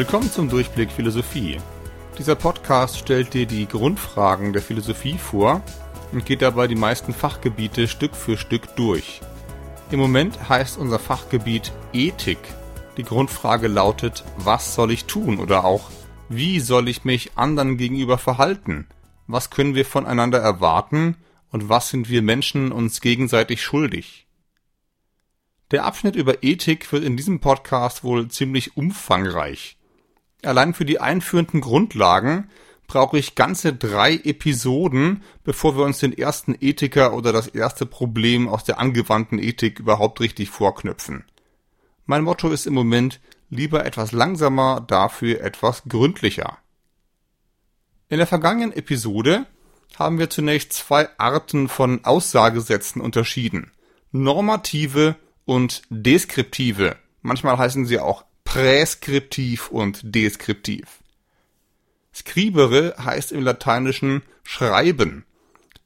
Willkommen zum Durchblick Philosophie. Dieser Podcast stellt dir die Grundfragen der Philosophie vor und geht dabei die meisten Fachgebiete Stück für Stück durch. Im Moment heißt unser Fachgebiet Ethik. Die Grundfrage lautet, was soll ich tun oder auch, wie soll ich mich anderen gegenüber verhalten? Was können wir voneinander erwarten und was sind wir Menschen uns gegenseitig schuldig? Der Abschnitt über Ethik wird in diesem Podcast wohl ziemlich umfangreich. Allein für die einführenden Grundlagen brauche ich ganze drei Episoden, bevor wir uns den ersten Ethiker oder das erste Problem aus der angewandten Ethik überhaupt richtig vorknüpfen. Mein Motto ist im Moment lieber etwas langsamer, dafür etwas gründlicher. In der vergangenen Episode haben wir zunächst zwei Arten von Aussagesätzen unterschieden. Normative und deskriptive. Manchmal heißen sie auch präskriptiv und deskriptiv. Scribere heißt im Lateinischen schreiben.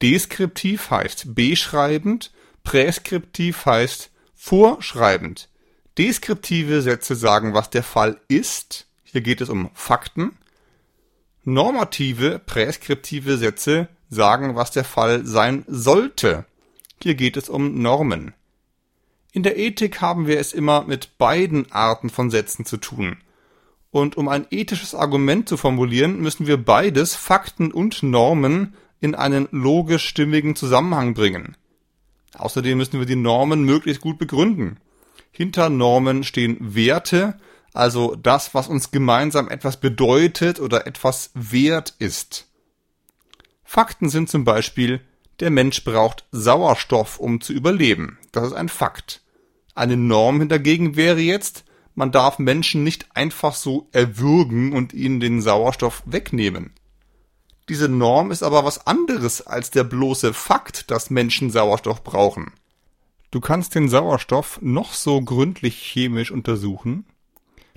Deskriptiv heißt beschreibend, präskriptiv heißt vorschreibend. Deskriptive Sätze sagen, was der Fall ist. Hier geht es um Fakten. Normative, präskriptive Sätze sagen, was der Fall sein sollte. Hier geht es um Normen. In der Ethik haben wir es immer mit beiden Arten von Sätzen zu tun. Und um ein ethisches Argument zu formulieren, müssen wir beides, Fakten und Normen, in einen logisch stimmigen Zusammenhang bringen. Außerdem müssen wir die Normen möglichst gut begründen. Hinter Normen stehen Werte, also das, was uns gemeinsam etwas bedeutet oder etwas wert ist. Fakten sind zum Beispiel, der Mensch braucht Sauerstoff, um zu überleben. Das ist ein Fakt. Eine Norm hingegen wäre jetzt, man darf Menschen nicht einfach so erwürgen und ihnen den Sauerstoff wegnehmen. Diese Norm ist aber was anderes als der bloße Fakt, dass Menschen Sauerstoff brauchen. Du kannst den Sauerstoff noch so gründlich chemisch untersuchen,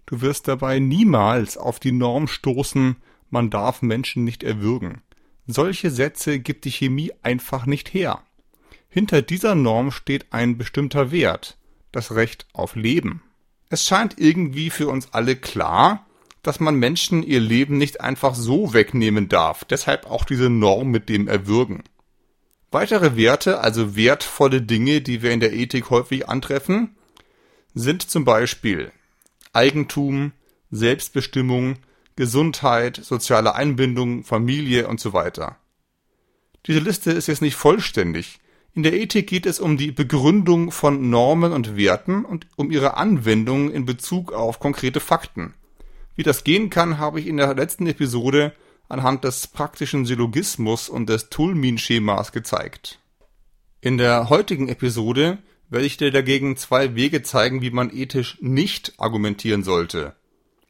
du wirst dabei niemals auf die Norm stoßen, man darf Menschen nicht erwürgen. Solche Sätze gibt die Chemie einfach nicht her. Hinter dieser Norm steht ein bestimmter Wert, das Recht auf Leben. Es scheint irgendwie für uns alle klar, dass man Menschen ihr Leben nicht einfach so wegnehmen darf, deshalb auch diese Norm mit dem Erwürgen. Weitere Werte, also wertvolle Dinge, die wir in der Ethik häufig antreffen, sind zum Beispiel Eigentum, Selbstbestimmung, Gesundheit, soziale Einbindung, Familie und so weiter. Diese Liste ist jetzt nicht vollständig, in der Ethik geht es um die Begründung von Normen und Werten und um ihre Anwendung in Bezug auf konkrete Fakten. Wie das gehen kann, habe ich in der letzten Episode anhand des praktischen Syllogismus und des Tulmin-Schemas gezeigt. In der heutigen Episode werde ich dir dagegen zwei Wege zeigen, wie man ethisch nicht argumentieren sollte.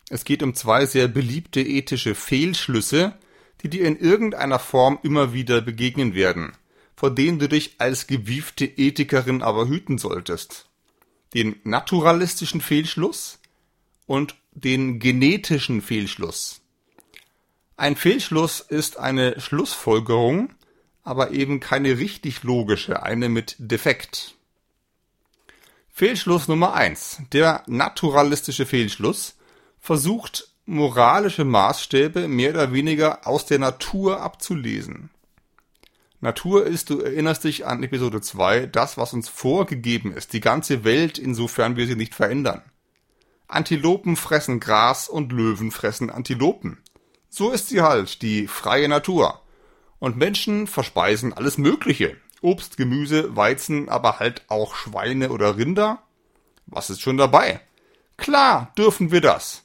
Es geht um zwei sehr beliebte ethische Fehlschlüsse, die dir in irgendeiner Form immer wieder begegnen werden vor denen du dich als gewiefte Ethikerin aber hüten solltest. Den naturalistischen Fehlschluss und den genetischen Fehlschluss. Ein Fehlschluss ist eine Schlussfolgerung, aber eben keine richtig logische, eine mit Defekt. Fehlschluss Nummer eins: Der naturalistische Fehlschluss versucht moralische Maßstäbe mehr oder weniger aus der Natur abzulesen. Natur ist, du erinnerst dich an Episode 2, das, was uns vorgegeben ist, die ganze Welt, insofern wir sie nicht verändern. Antilopen fressen Gras und Löwen fressen Antilopen. So ist sie halt, die freie Natur. Und Menschen verspeisen alles Mögliche. Obst, Gemüse, Weizen, aber halt auch Schweine oder Rinder. Was ist schon dabei? Klar dürfen wir das.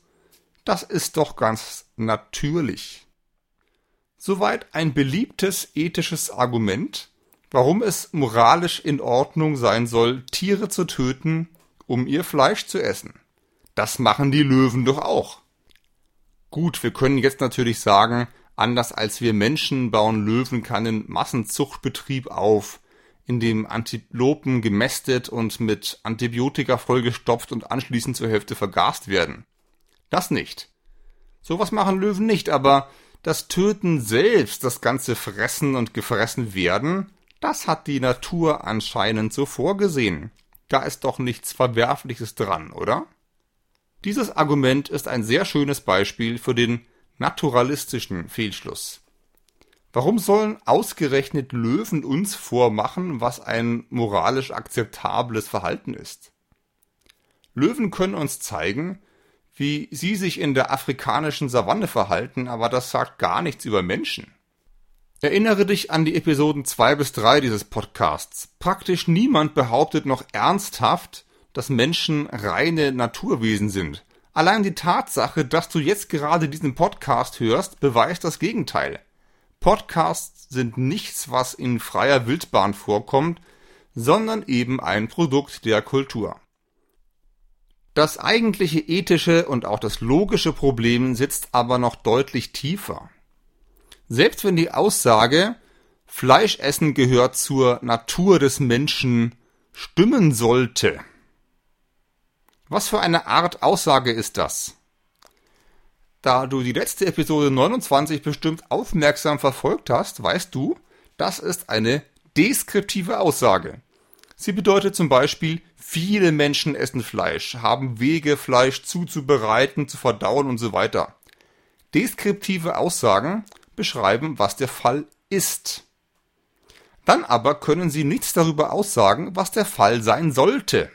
Das ist doch ganz natürlich. Soweit ein beliebtes ethisches Argument, warum es moralisch in Ordnung sein soll, Tiere zu töten, um ihr Fleisch zu essen. Das machen die Löwen doch auch. Gut, wir können jetzt natürlich sagen, anders als wir Menschen bauen Löwen keinen Massenzuchtbetrieb auf, in dem Antilopen gemästet und mit Antibiotika vollgestopft und anschließend zur Hälfte vergast werden. Das nicht. Sowas machen Löwen nicht, aber das Töten selbst, das ganze Fressen und gefressen werden, das hat die Natur anscheinend so vorgesehen. Da ist doch nichts Verwerfliches dran, oder? Dieses Argument ist ein sehr schönes Beispiel für den naturalistischen Fehlschluss. Warum sollen ausgerechnet Löwen uns vormachen, was ein moralisch akzeptables Verhalten ist? Löwen können uns zeigen, wie sie sich in der afrikanischen Savanne verhalten, aber das sagt gar nichts über Menschen. Erinnere dich an die Episoden 2 bis 3 dieses Podcasts. Praktisch niemand behauptet noch ernsthaft, dass Menschen reine Naturwesen sind. Allein die Tatsache, dass du jetzt gerade diesen Podcast hörst, beweist das Gegenteil. Podcasts sind nichts, was in freier Wildbahn vorkommt, sondern eben ein Produkt der Kultur. Das eigentliche ethische und auch das logische Problem sitzt aber noch deutlich tiefer. Selbst wenn die Aussage Fleischessen gehört zur Natur des Menschen stimmen sollte, was für eine Art Aussage ist das? Da du die letzte Episode 29 bestimmt aufmerksam verfolgt hast, weißt du, das ist eine deskriptive Aussage. Sie bedeutet zum Beispiel, viele Menschen essen Fleisch, haben Wege, Fleisch zuzubereiten, zu verdauen und so weiter. Deskriptive Aussagen beschreiben, was der Fall ist. Dann aber können sie nichts darüber aussagen, was der Fall sein sollte.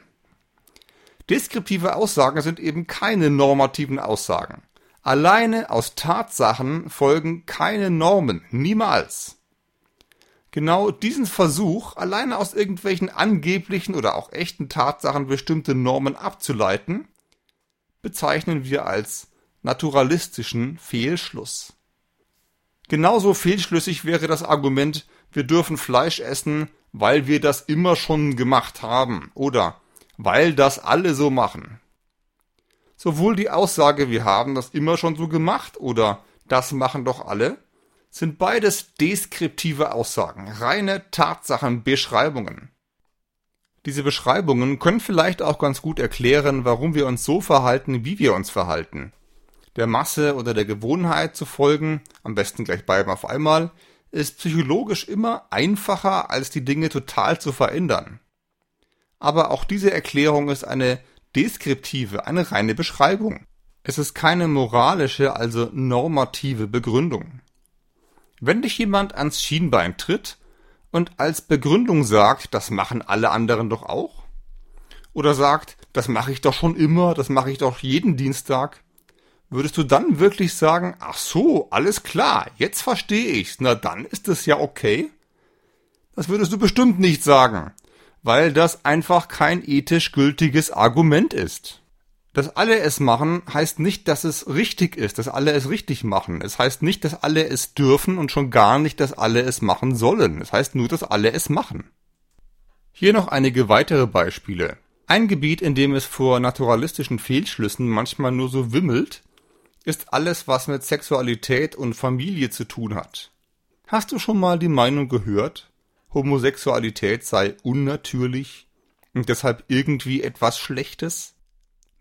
Deskriptive Aussagen sind eben keine normativen Aussagen. Alleine aus Tatsachen folgen keine Normen, niemals. Genau diesen Versuch, alleine aus irgendwelchen angeblichen oder auch echten Tatsachen bestimmte Normen abzuleiten, bezeichnen wir als naturalistischen Fehlschluss. Genauso fehlschlüssig wäre das Argument, wir dürfen Fleisch essen, weil wir das immer schon gemacht haben oder weil das alle so machen. Sowohl die Aussage, wir haben das immer schon so gemacht oder das machen doch alle, sind beides deskriptive Aussagen, reine Tatsachenbeschreibungen. Diese Beschreibungen können vielleicht auch ganz gut erklären, warum wir uns so verhalten, wie wir uns verhalten. Der Masse oder der Gewohnheit zu folgen, am besten gleich beiden auf einmal, ist psychologisch immer einfacher, als die Dinge total zu verändern. Aber auch diese Erklärung ist eine deskriptive, eine reine Beschreibung. Es ist keine moralische, also normative Begründung. Wenn dich jemand ans Schienbein tritt und als Begründung sagt, das machen alle anderen doch auch, oder sagt, das mache ich doch schon immer, das mache ich doch jeden Dienstag, würdest du dann wirklich sagen, ach so, alles klar, jetzt verstehe ich's, na dann ist es ja okay? Das würdest du bestimmt nicht sagen weil das einfach kein ethisch gültiges Argument ist. Dass alle es machen, heißt nicht, dass es richtig ist, dass alle es richtig machen. Es heißt nicht, dass alle es dürfen und schon gar nicht, dass alle es machen sollen. Es heißt nur, dass alle es machen. Hier noch einige weitere Beispiele. Ein Gebiet, in dem es vor naturalistischen Fehlschlüssen manchmal nur so wimmelt, ist alles, was mit Sexualität und Familie zu tun hat. Hast du schon mal die Meinung gehört, Homosexualität sei unnatürlich und deshalb irgendwie etwas Schlechtes?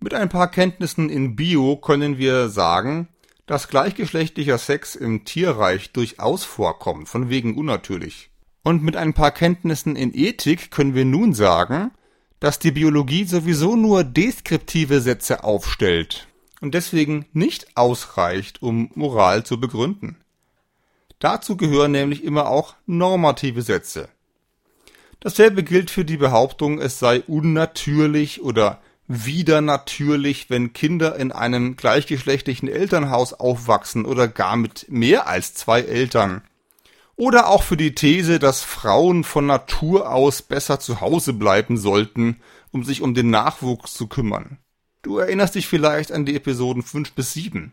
Mit ein paar Kenntnissen in Bio können wir sagen, dass gleichgeschlechtlicher Sex im Tierreich durchaus vorkommt, von wegen unnatürlich. Und mit ein paar Kenntnissen in Ethik können wir nun sagen, dass die Biologie sowieso nur deskriptive Sätze aufstellt und deswegen nicht ausreicht, um Moral zu begründen. Dazu gehören nämlich immer auch normative Sätze. Dasselbe gilt für die Behauptung, es sei unnatürlich oder wieder natürlich, wenn Kinder in einem gleichgeschlechtlichen Elternhaus aufwachsen oder gar mit mehr als zwei Eltern. Oder auch für die These, dass Frauen von Natur aus besser zu Hause bleiben sollten, um sich um den Nachwuchs zu kümmern. Du erinnerst dich vielleicht an die Episoden 5 bis 7.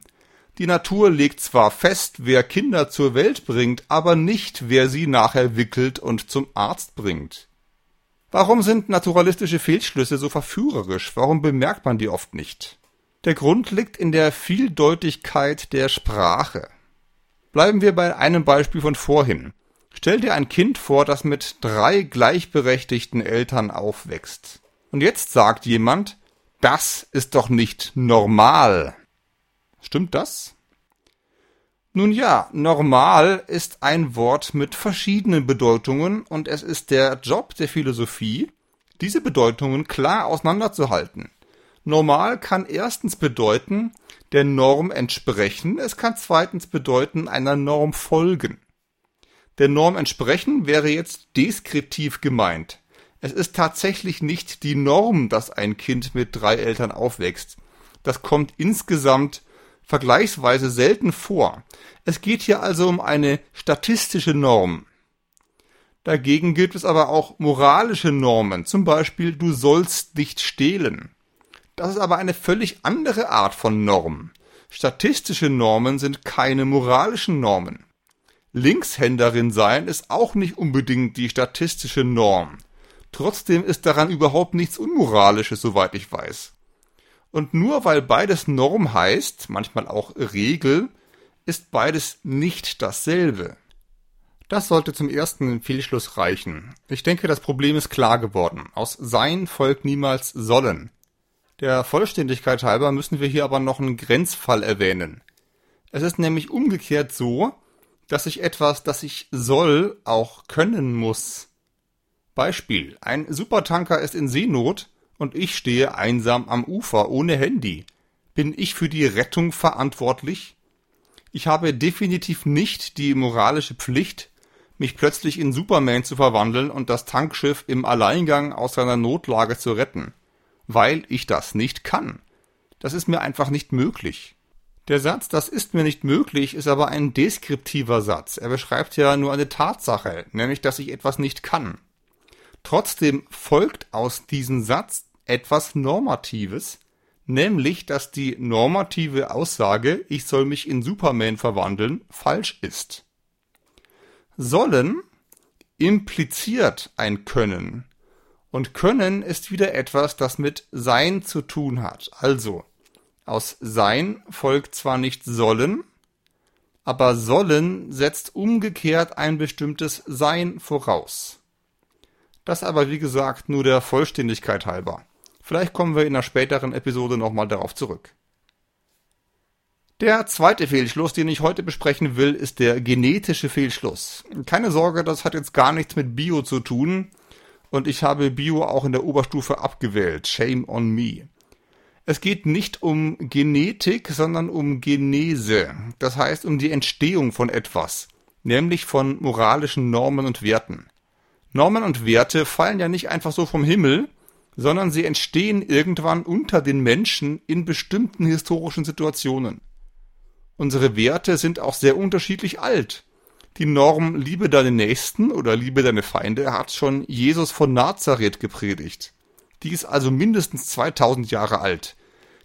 Die Natur legt zwar fest, wer Kinder zur Welt bringt, aber nicht, wer sie nachher wickelt und zum Arzt bringt. Warum sind naturalistische Fehlschlüsse so verführerisch? Warum bemerkt man die oft nicht? Der Grund liegt in der Vieldeutigkeit der Sprache. Bleiben wir bei einem Beispiel von vorhin. Stell dir ein Kind vor, das mit drei gleichberechtigten Eltern aufwächst. Und jetzt sagt jemand, das ist doch nicht normal. Stimmt das? Nun ja, normal ist ein Wort mit verschiedenen Bedeutungen und es ist der Job der Philosophie, diese Bedeutungen klar auseinanderzuhalten. Normal kann erstens bedeuten, der Norm entsprechen, es kann zweitens bedeuten, einer Norm folgen. Der Norm entsprechen wäre jetzt deskriptiv gemeint. Es ist tatsächlich nicht die Norm, dass ein Kind mit drei Eltern aufwächst. Das kommt insgesamt vergleichsweise selten vor. Es geht hier also um eine statistische Norm. Dagegen gibt es aber auch moralische Normen, zum Beispiel du sollst nicht stehlen. Das ist aber eine völlig andere Art von Norm. Statistische Normen sind keine moralischen Normen. Linkshänderin sein ist auch nicht unbedingt die statistische Norm. Trotzdem ist daran überhaupt nichts Unmoralisches, soweit ich weiß. Und nur weil beides Norm heißt, manchmal auch Regel, ist beides nicht dasselbe. Das sollte zum ersten Fehlschluss reichen. Ich denke, das Problem ist klar geworden. Aus Sein folgt niemals Sollen. Der Vollständigkeit halber müssen wir hier aber noch einen Grenzfall erwähnen. Es ist nämlich umgekehrt so, dass ich etwas, das ich soll, auch können muss. Beispiel. Ein Supertanker ist in Seenot und ich stehe einsam am Ufer ohne Handy. Bin ich für die Rettung verantwortlich? Ich habe definitiv nicht die moralische Pflicht, mich plötzlich in Superman zu verwandeln und das Tankschiff im Alleingang aus seiner Notlage zu retten. Weil ich das nicht kann. Das ist mir einfach nicht möglich. Der Satz, das ist mir nicht möglich, ist aber ein deskriptiver Satz. Er beschreibt ja nur eine Tatsache, nämlich dass ich etwas nicht kann. Trotzdem folgt aus diesem Satz etwas Normatives, nämlich dass die normative Aussage, ich soll mich in Superman verwandeln, falsch ist. Sollen impliziert ein Können. Und Können ist wieder etwas, das mit Sein zu tun hat. Also, aus Sein folgt zwar nicht sollen, aber sollen setzt umgekehrt ein bestimmtes Sein voraus. Das aber wie gesagt nur der Vollständigkeit halber. Vielleicht kommen wir in einer späteren Episode nochmal darauf zurück. Der zweite Fehlschluss, den ich heute besprechen will, ist der genetische Fehlschluss. Keine Sorge, das hat jetzt gar nichts mit Bio zu tun und ich habe Bio auch in der Oberstufe abgewählt. Shame on me. Es geht nicht um Genetik, sondern um Genese. Das heißt um die Entstehung von etwas, nämlich von moralischen Normen und Werten. Normen und Werte fallen ja nicht einfach so vom Himmel, sondern sie entstehen irgendwann unter den Menschen in bestimmten historischen Situationen. Unsere Werte sind auch sehr unterschiedlich alt. Die Norm Liebe deine Nächsten oder Liebe deine Feinde hat schon Jesus von Nazareth gepredigt. Die ist also mindestens 2000 Jahre alt.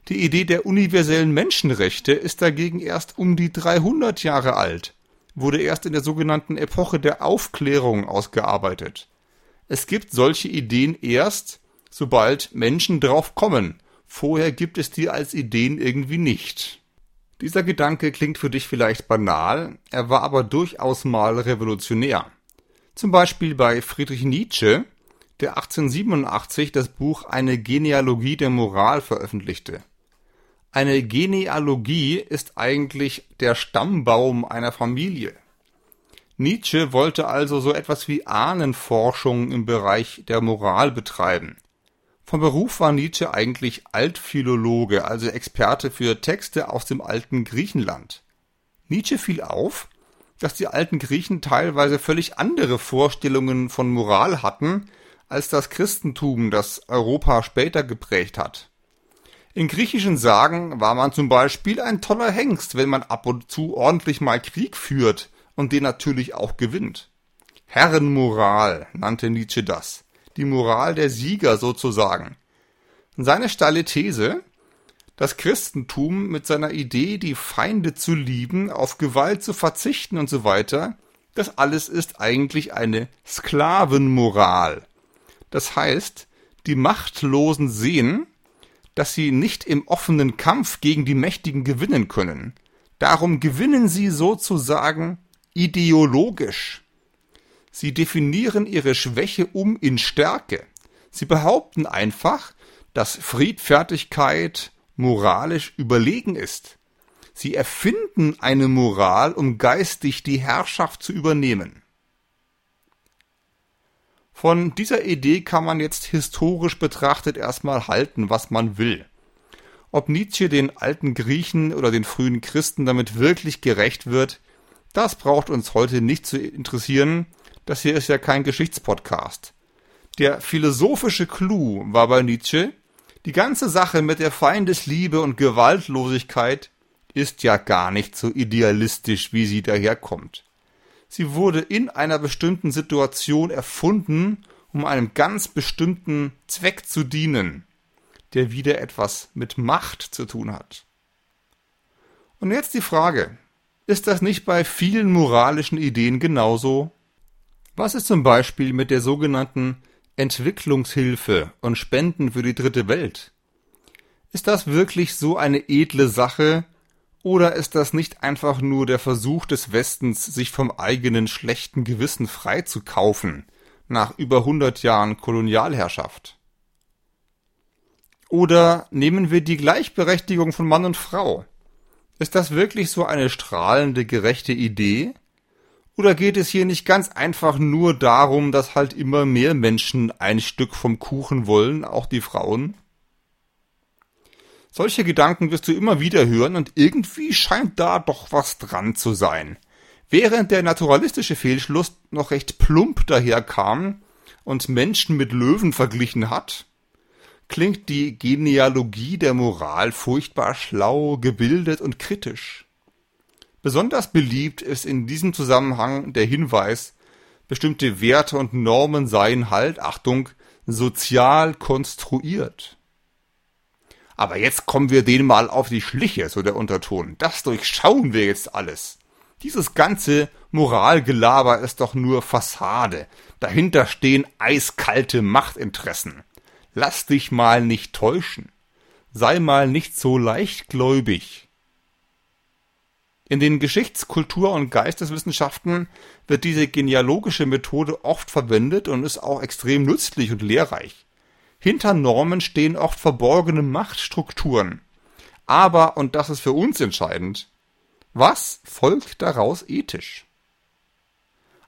Die Idee der universellen Menschenrechte ist dagegen erst um die 300 Jahre alt, wurde erst in der sogenannten Epoche der Aufklärung ausgearbeitet. Es gibt solche Ideen erst, sobald Menschen drauf kommen. Vorher gibt es die als Ideen irgendwie nicht. Dieser Gedanke klingt für dich vielleicht banal, er war aber durchaus mal revolutionär. Zum Beispiel bei Friedrich Nietzsche, der 1887 das Buch Eine Genealogie der Moral veröffentlichte. Eine Genealogie ist eigentlich der Stammbaum einer Familie. Nietzsche wollte also so etwas wie Ahnenforschung im Bereich der Moral betreiben. Von Beruf war Nietzsche eigentlich Altphilologe, also Experte für Texte aus dem alten Griechenland. Nietzsche fiel auf, dass die alten Griechen teilweise völlig andere Vorstellungen von Moral hatten als das Christentum, das Europa später geprägt hat. In griechischen Sagen war man zum Beispiel ein toller Hengst, wenn man ab und zu ordentlich mal Krieg führt und den natürlich auch gewinnt. Herrenmoral nannte Nietzsche das. Die Moral der Sieger sozusagen. Seine steile These, das Christentum mit seiner Idee, die Feinde zu lieben, auf Gewalt zu verzichten und so weiter, das alles ist eigentlich eine Sklavenmoral. Das heißt, die Machtlosen sehen, dass sie nicht im offenen Kampf gegen die Mächtigen gewinnen können. Darum gewinnen sie sozusagen ideologisch. Sie definieren ihre Schwäche um in Stärke. Sie behaupten einfach, dass Friedfertigkeit moralisch überlegen ist. Sie erfinden eine Moral, um geistig die Herrschaft zu übernehmen. Von dieser Idee kann man jetzt historisch betrachtet erstmal halten, was man will. Ob Nietzsche den alten Griechen oder den frühen Christen damit wirklich gerecht wird, das braucht uns heute nicht zu interessieren. Das hier ist ja kein Geschichtspodcast. Der philosophische Clou war bei Nietzsche, die ganze Sache mit der Feindesliebe und Gewaltlosigkeit ist ja gar nicht so idealistisch, wie sie daherkommt. Sie wurde in einer bestimmten Situation erfunden, um einem ganz bestimmten Zweck zu dienen, der wieder etwas mit Macht zu tun hat. Und jetzt die Frage, ist das nicht bei vielen moralischen Ideen genauso? Was ist zum Beispiel mit der sogenannten Entwicklungshilfe und Spenden für die dritte Welt? Ist das wirklich so eine edle Sache, oder ist das nicht einfach nur der Versuch des Westens, sich vom eigenen schlechten Gewissen freizukaufen, nach über 100 Jahren Kolonialherrschaft? Oder nehmen wir die Gleichberechtigung von Mann und Frau. Ist das wirklich so eine strahlende, gerechte Idee? Oder geht es hier nicht ganz einfach nur darum, dass halt immer mehr Menschen ein Stück vom Kuchen wollen, auch die Frauen? Solche Gedanken wirst du immer wieder hören und irgendwie scheint da doch was dran zu sein. Während der naturalistische Fehlschluss noch recht plump daherkam und Menschen mit Löwen verglichen hat, klingt die Genealogie der Moral furchtbar schlau, gebildet und kritisch. Besonders beliebt ist in diesem Zusammenhang der Hinweis, bestimmte Werte und Normen seien halt, Achtung, sozial konstruiert. Aber jetzt kommen wir denen mal auf die Schliche, so der Unterton. Das durchschauen wir jetzt alles. Dieses ganze Moralgelaber ist doch nur Fassade. Dahinter stehen eiskalte Machtinteressen. Lass dich mal nicht täuschen. Sei mal nicht so leichtgläubig. In den Geschichts-, Kultur- und Geisteswissenschaften wird diese genealogische Methode oft verwendet und ist auch extrem nützlich und lehrreich. Hinter Normen stehen oft verborgene Machtstrukturen. Aber, und das ist für uns entscheidend, was folgt daraus ethisch?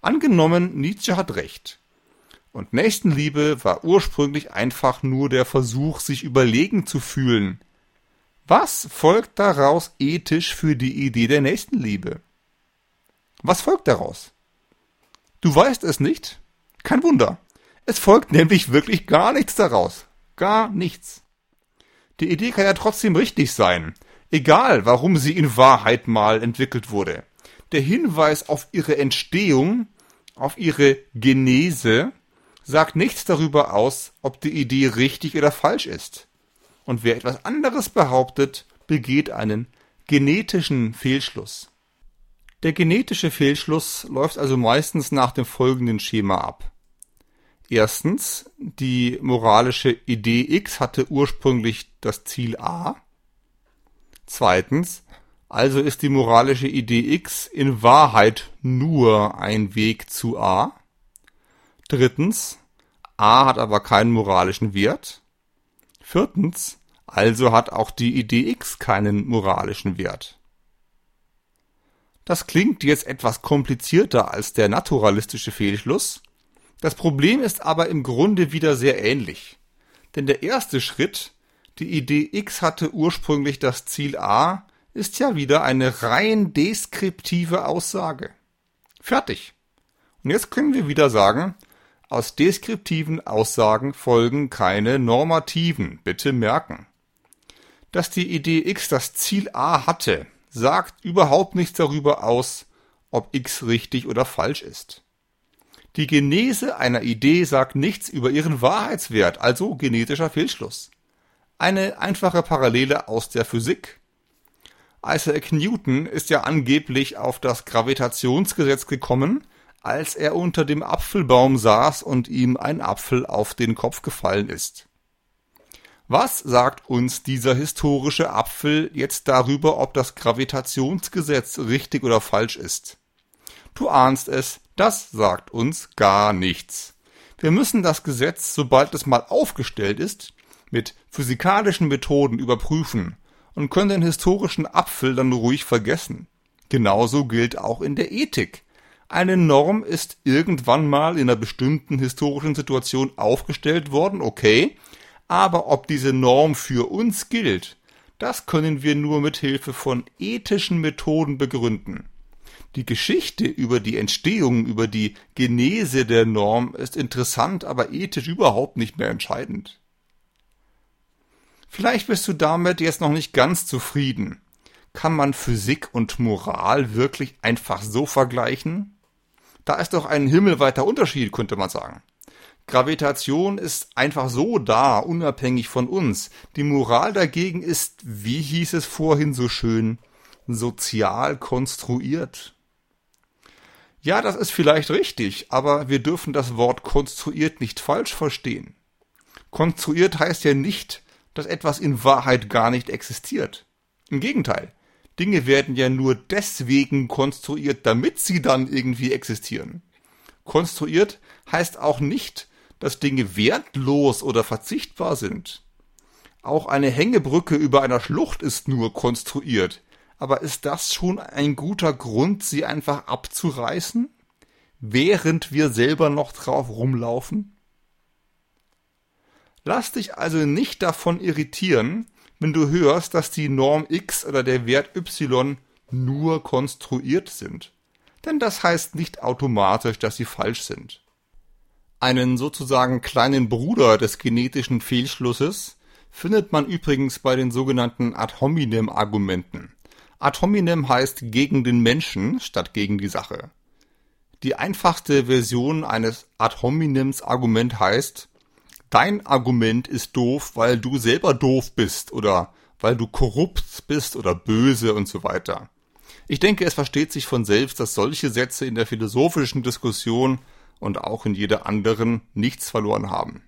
Angenommen, Nietzsche hat recht. Und Nächstenliebe war ursprünglich einfach nur der Versuch, sich überlegen zu fühlen. Was folgt daraus ethisch für die Idee der Nächstenliebe? Was folgt daraus? Du weißt es nicht? Kein Wunder. Es folgt nämlich wirklich gar nichts daraus. Gar nichts. Die Idee kann ja trotzdem richtig sein, egal warum sie in Wahrheit mal entwickelt wurde. Der Hinweis auf ihre Entstehung, auf ihre Genese, sagt nichts darüber aus, ob die Idee richtig oder falsch ist. Und wer etwas anderes behauptet, begeht einen genetischen Fehlschluss. Der genetische Fehlschluss läuft also meistens nach dem folgenden Schema ab. Erstens, die moralische Idee X hatte ursprünglich das Ziel A. Zweitens, also ist die moralische Idee X in Wahrheit nur ein Weg zu A. Drittens, A hat aber keinen moralischen Wert. Viertens, also hat auch die Idee X keinen moralischen Wert. Das klingt jetzt etwas komplizierter als der naturalistische Fehlschluss, das Problem ist aber im Grunde wieder sehr ähnlich. Denn der erste Schritt, die Idee X hatte ursprünglich das Ziel A, ist ja wieder eine rein deskriptive Aussage. Fertig. Und jetzt können wir wieder sagen, aus deskriptiven Aussagen folgen keine normativen, bitte merken. Dass die Idee X das Ziel A hatte, sagt überhaupt nichts darüber aus, ob X richtig oder falsch ist. Die Genese einer Idee sagt nichts über ihren Wahrheitswert, also genetischer Fehlschluss. Eine einfache Parallele aus der Physik. Isaac Newton ist ja angeblich auf das Gravitationsgesetz gekommen, als er unter dem Apfelbaum saß und ihm ein Apfel auf den Kopf gefallen ist. Was sagt uns dieser historische Apfel jetzt darüber, ob das Gravitationsgesetz richtig oder falsch ist? Du ahnst es, das sagt uns gar nichts. Wir müssen das Gesetz, sobald es mal aufgestellt ist, mit physikalischen Methoden überprüfen und können den historischen Apfel dann ruhig vergessen. Genauso gilt auch in der Ethik. Eine Norm ist irgendwann mal in einer bestimmten historischen Situation aufgestellt worden, okay, aber ob diese Norm für uns gilt, das können wir nur mit Hilfe von ethischen Methoden begründen. Die Geschichte über die Entstehung, über die Genese der Norm ist interessant, aber ethisch überhaupt nicht mehr entscheidend. Vielleicht bist du damit jetzt noch nicht ganz zufrieden. Kann man Physik und Moral wirklich einfach so vergleichen? Da ist doch ein himmelweiter Unterschied, könnte man sagen. Gravitation ist einfach so da, unabhängig von uns. Die Moral dagegen ist, wie hieß es vorhin so schön, sozial konstruiert. Ja, das ist vielleicht richtig, aber wir dürfen das Wort konstruiert nicht falsch verstehen. Konstruiert heißt ja nicht, dass etwas in Wahrheit gar nicht existiert. Im Gegenteil, Dinge werden ja nur deswegen konstruiert, damit sie dann irgendwie existieren. Konstruiert heißt auch nicht, dass Dinge wertlos oder verzichtbar sind. Auch eine Hängebrücke über einer Schlucht ist nur konstruiert. Aber ist das schon ein guter Grund, sie einfach abzureißen? Während wir selber noch drauf rumlaufen? Lass dich also nicht davon irritieren, wenn du hörst, dass die Norm x oder der Wert y nur konstruiert sind. Denn das heißt nicht automatisch, dass sie falsch sind. Einen sozusagen kleinen Bruder des genetischen Fehlschlusses findet man übrigens bei den sogenannten Ad hominem Argumenten. Ad hominem heißt gegen den Menschen statt gegen die Sache. Die einfachste Version eines Ad hominems Argument heißt, dein Argument ist doof, weil du selber doof bist oder weil du korrupt bist oder böse und so weiter. Ich denke, es versteht sich von selbst, dass solche Sätze in der philosophischen Diskussion und auch in jeder anderen nichts verloren haben.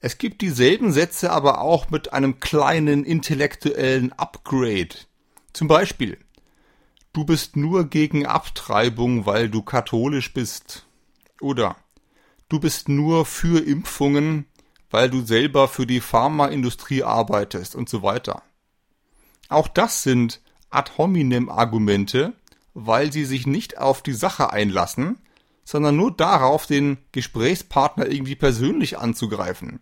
Es gibt dieselben Sätze aber auch mit einem kleinen intellektuellen Upgrade. Zum Beispiel, du bist nur gegen Abtreibung, weil du katholisch bist. Oder du bist nur für Impfungen, weil du selber für die Pharmaindustrie arbeitest und so weiter. Auch das sind ad hominem Argumente, weil sie sich nicht auf die Sache einlassen, sondern nur darauf, den Gesprächspartner irgendwie persönlich anzugreifen.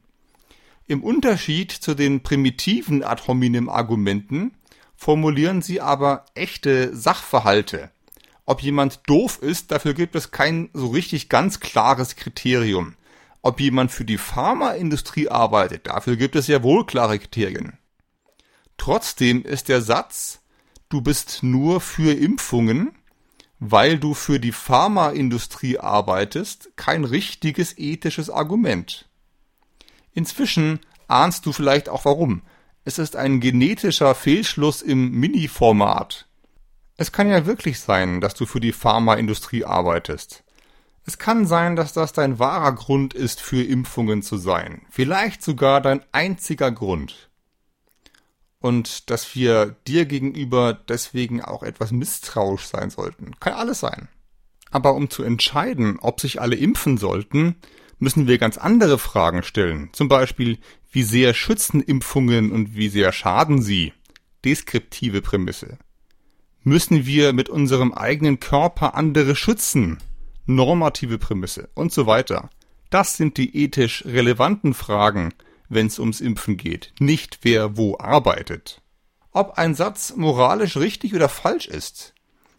Im Unterschied zu den primitiven ad hominem Argumenten formulieren sie aber echte Sachverhalte, ob jemand doof ist, dafür gibt es kein so richtig ganz klares Kriterium. Ob jemand für die Pharmaindustrie arbeitet, dafür gibt es ja wohl klare Kriterien. Trotzdem ist der Satz, du bist nur für Impfungen, weil du für die Pharmaindustrie arbeitest, kein richtiges ethisches Argument. Inzwischen ahnst du vielleicht auch warum. Es ist ein genetischer Fehlschluss im Mini-Format. Es kann ja wirklich sein, dass du für die Pharmaindustrie arbeitest. Es kann sein, dass das dein wahrer Grund ist, für Impfungen zu sein. Vielleicht sogar dein einziger Grund. Und dass wir dir gegenüber deswegen auch etwas misstrauisch sein sollten. Kann alles sein. Aber um zu entscheiden, ob sich alle impfen sollten, müssen wir ganz andere Fragen stellen. Zum Beispiel, wie sehr schützen Impfungen und wie sehr schaden sie? Deskriptive Prämisse. Müssen wir mit unserem eigenen Körper andere schützen? Normative Prämisse und so weiter. Das sind die ethisch relevanten Fragen, wenn es ums Impfen geht, nicht wer wo arbeitet. Ob ein Satz moralisch richtig oder falsch ist,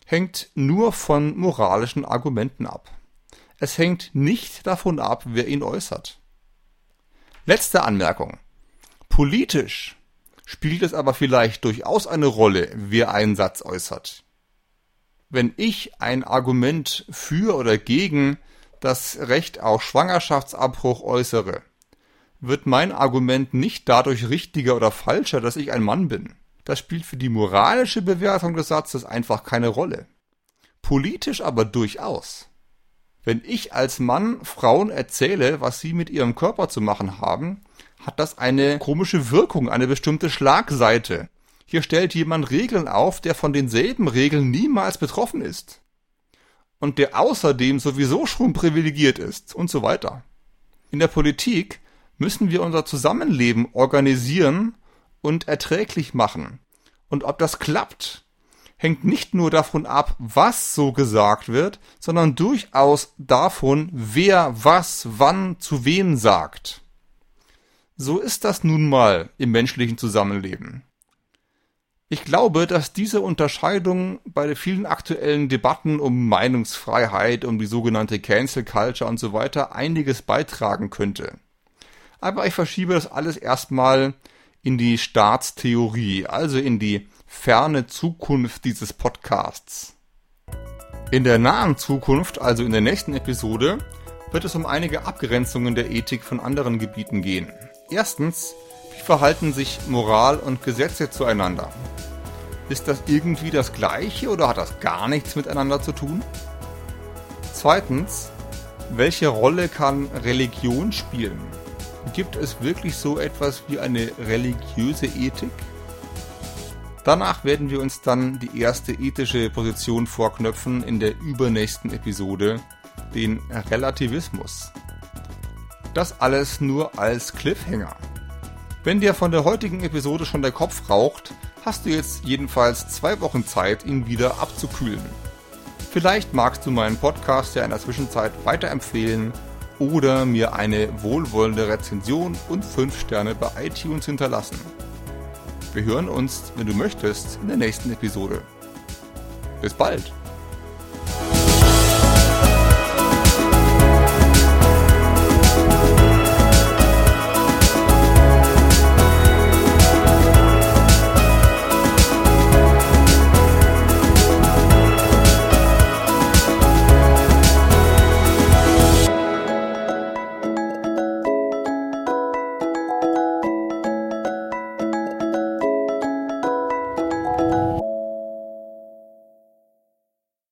hängt nur von moralischen Argumenten ab. Es hängt nicht davon ab, wer ihn äußert. Letzte Anmerkung. Politisch spielt es aber vielleicht durchaus eine Rolle, wer einen Satz äußert. Wenn ich ein Argument für oder gegen das Recht auf Schwangerschaftsabbruch äußere, wird mein Argument nicht dadurch richtiger oder falscher, dass ich ein Mann bin. Das spielt für die moralische Bewertung des Satzes einfach keine Rolle. Politisch aber durchaus. Wenn ich als Mann Frauen erzähle, was sie mit ihrem Körper zu machen haben, hat das eine komische Wirkung, eine bestimmte Schlagseite. Hier stellt jemand Regeln auf, der von denselben Regeln niemals betroffen ist. Und der außerdem sowieso schon privilegiert ist und so weiter. In der Politik müssen wir unser Zusammenleben organisieren und erträglich machen. Und ob das klappt, hängt nicht nur davon ab, was so gesagt wird, sondern durchaus davon, wer was wann zu wem sagt. So ist das nun mal im menschlichen Zusammenleben. Ich glaube, dass diese Unterscheidung bei vielen aktuellen Debatten um Meinungsfreiheit, um die sogenannte Cancel Culture und so weiter einiges beitragen könnte. Aber ich verschiebe das alles erstmal in die Staatstheorie, also in die ferne Zukunft dieses Podcasts. In der nahen Zukunft, also in der nächsten Episode, wird es um einige Abgrenzungen der Ethik von anderen Gebieten gehen. Erstens, wie verhalten sich Moral und Gesetze zueinander? Ist das irgendwie das gleiche oder hat das gar nichts miteinander zu tun? Zweitens, welche Rolle kann Religion spielen? Gibt es wirklich so etwas wie eine religiöse Ethik? Danach werden wir uns dann die erste ethische Position vorknöpfen in der übernächsten Episode, den Relativismus. Das alles nur als Cliffhanger. Wenn dir von der heutigen Episode schon der Kopf raucht, hast du jetzt jedenfalls zwei Wochen Zeit, ihn wieder abzukühlen. Vielleicht magst du meinen Podcast ja in der Zwischenzeit weiterempfehlen oder mir eine wohlwollende Rezension und 5 Sterne bei iTunes hinterlassen. Wir hören uns, wenn du möchtest, in der nächsten Episode. Bis bald!